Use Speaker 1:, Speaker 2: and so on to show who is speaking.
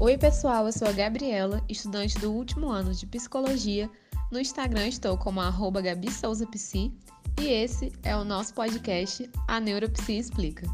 Speaker 1: Oi, pessoal, eu sou a Gabriela, estudante do último ano de psicologia. No Instagram estou como arroba e esse é o nosso podcast A Neuropsi Explica.